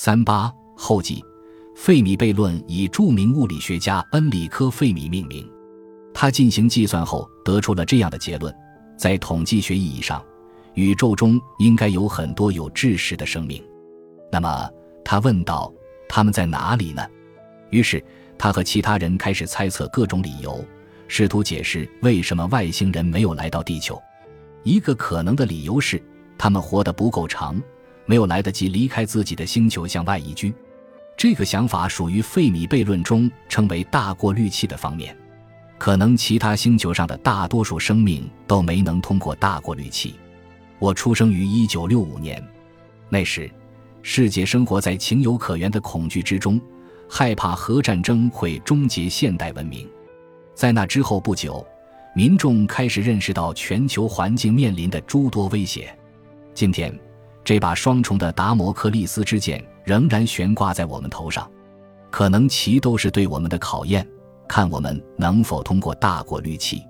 三八后记，费米悖论以著名物理学家恩里科·费米命名。他进行计算后得出了这样的结论：在统计学意义上，宇宙中应该有很多有智识的生命。那么，他问道：“他们在哪里呢？”于是，他和其他人开始猜测各种理由，试图解释为什么外星人没有来到地球。一个可能的理由是，他们活得不够长，没有来得及离开自己的星球向外移居。这个想法属于费米悖论中称为大过滤器的方面。可能其他星球上的大多数生命都没能通过大过滤器。我出生于一九六五年，那时，世界生活在情有可原的恐惧之中，害怕核战争会终结现代文明。在那之后不久，民众开始认识到全球环境面临的诸多威胁。今天，这把双重的达摩克利斯之剑仍然悬挂在我们头上，可能其都是对我们的考验。看我们能否通过大过滤器。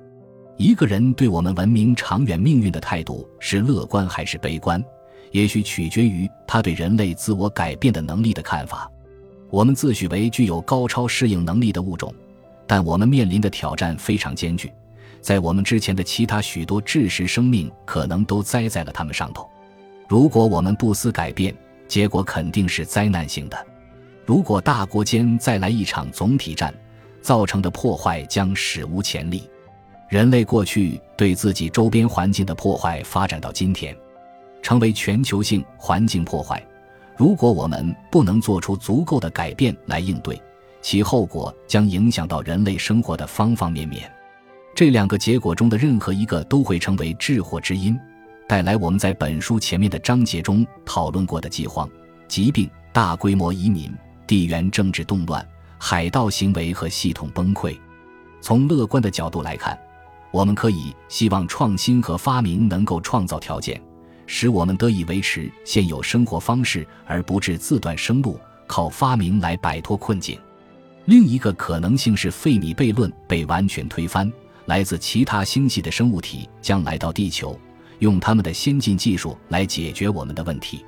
一个人对我们文明长远命运的态度是乐观还是悲观，也许取决于他对人类自我改变的能力的看法。我们自诩为具有高超适应能力的物种，但我们面临的挑战非常艰巨。在我们之前的其他许多智识生命可能都栽在了他们上头。如果我们不思改变，结果肯定是灾难性的。如果大国间再来一场总体战，造成的破坏将史无前例。人类过去对自己周边环境的破坏发展到今天，成为全球性环境破坏。如果我们不能做出足够的改变来应对，其后果将影响到人类生活的方方面面。这两个结果中的任何一个都会成为致祸之因，带来我们在本书前面的章节中讨论过的饥荒、疾病、大规模移民、地缘政治动乱。海盗行为和系统崩溃。从乐观的角度来看，我们可以希望创新和发明能够创造条件，使我们得以维持现有生活方式，而不致自断生路，靠发明来摆脱困境。另一个可能性是费米悖论被完全推翻，来自其他星系的生物体将来到地球，用他们的先进技术来解决我们的问题。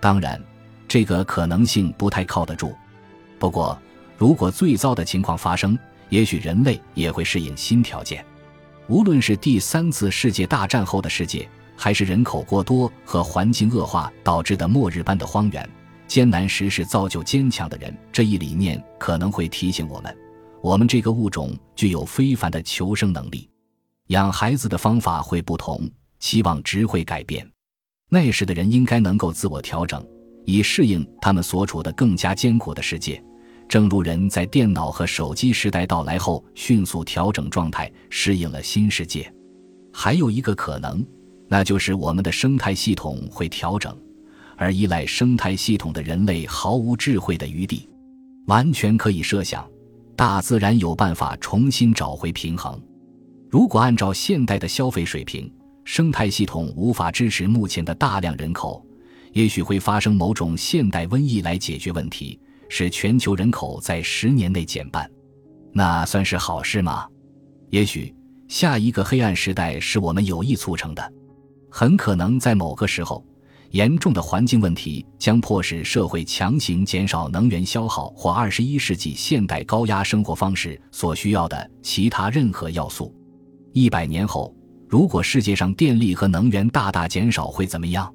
当然，这个可能性不太靠得住。不过，如果最糟的情况发生，也许人类也会适应新条件。无论是第三次世界大战后的世界，还是人口过多和环境恶化导致的末日般的荒原，艰难时是造就坚强的人。这一理念可能会提醒我们：我们这个物种具有非凡的求生能力。养孩子的方法会不同，希望只会改变。那时的人应该能够自我调整，以适应他们所处的更加艰苦的世界。正如人在电脑和手机时代到来后迅速调整状态，适应了新世界。还有一个可能，那就是我们的生态系统会调整，而依赖生态系统的人类毫无智慧的余地。完全可以设想，大自然有办法重新找回平衡。如果按照现代的消费水平，生态系统无法支持目前的大量人口，也许会发生某种现代瘟疫来解决问题。使全球人口在十年内减半，那算是好事吗？也许下一个黑暗时代是我们有意促成的。很可能在某个时候，严重的环境问题将迫使社会强行减少能源消耗，或二十一世纪现代高压生活方式所需要的其他任何要素。一百年后，如果世界上电力和能源大大减少，会怎么样？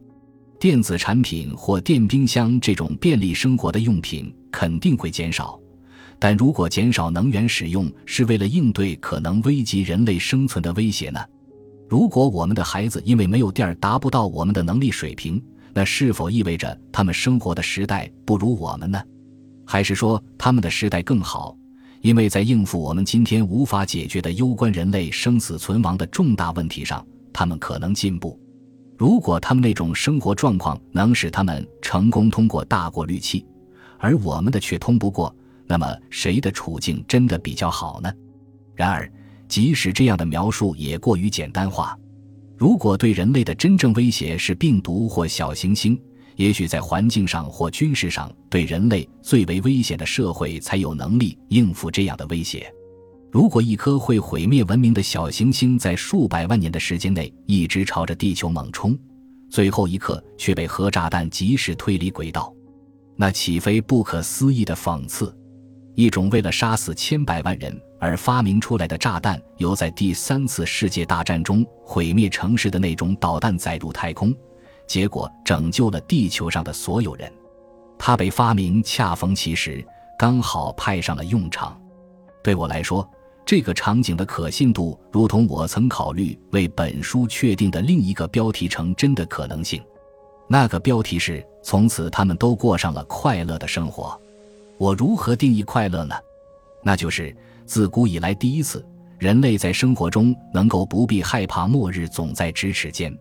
电子产品或电冰箱这种便利生活的用品肯定会减少，但如果减少能源使用是为了应对可能危及人类生存的威胁呢？如果我们的孩子因为没有电儿达不到我们的能力水平，那是否意味着他们生活的时代不如我们呢？还是说他们的时代更好，因为在应付我们今天无法解决的攸关人类生死存亡的重大问题上，他们可能进步？如果他们那种生活状况能使他们成功通过大过滤器，而我们的却通不过，那么谁的处境真的比较好呢？然而，即使这样的描述也过于简单化。如果对人类的真正威胁是病毒或小行星，也许在环境上或军事上对人类最为危险的社会才有能力应付这样的威胁。如果一颗会毁灭文明的小行星在数百万年的时间内一直朝着地球猛冲，最后一刻却被核炸弹及时推离轨道，那岂非不可思议的讽刺？一种为了杀死千百万人而发明出来的炸弹，由在第三次世界大战中毁灭城市的那种导弹载入太空，结果拯救了地球上的所有人。它被发明恰逢其时，刚好派上了用场。对我来说，这个场景的可信度，如同我曾考虑为本书确定的另一个标题成真的可能性。那个标题是：从此他们都过上了快乐的生活。我如何定义快乐呢？那就是自古以来第一次，人类在生活中能够不必害怕末日总在咫尺间。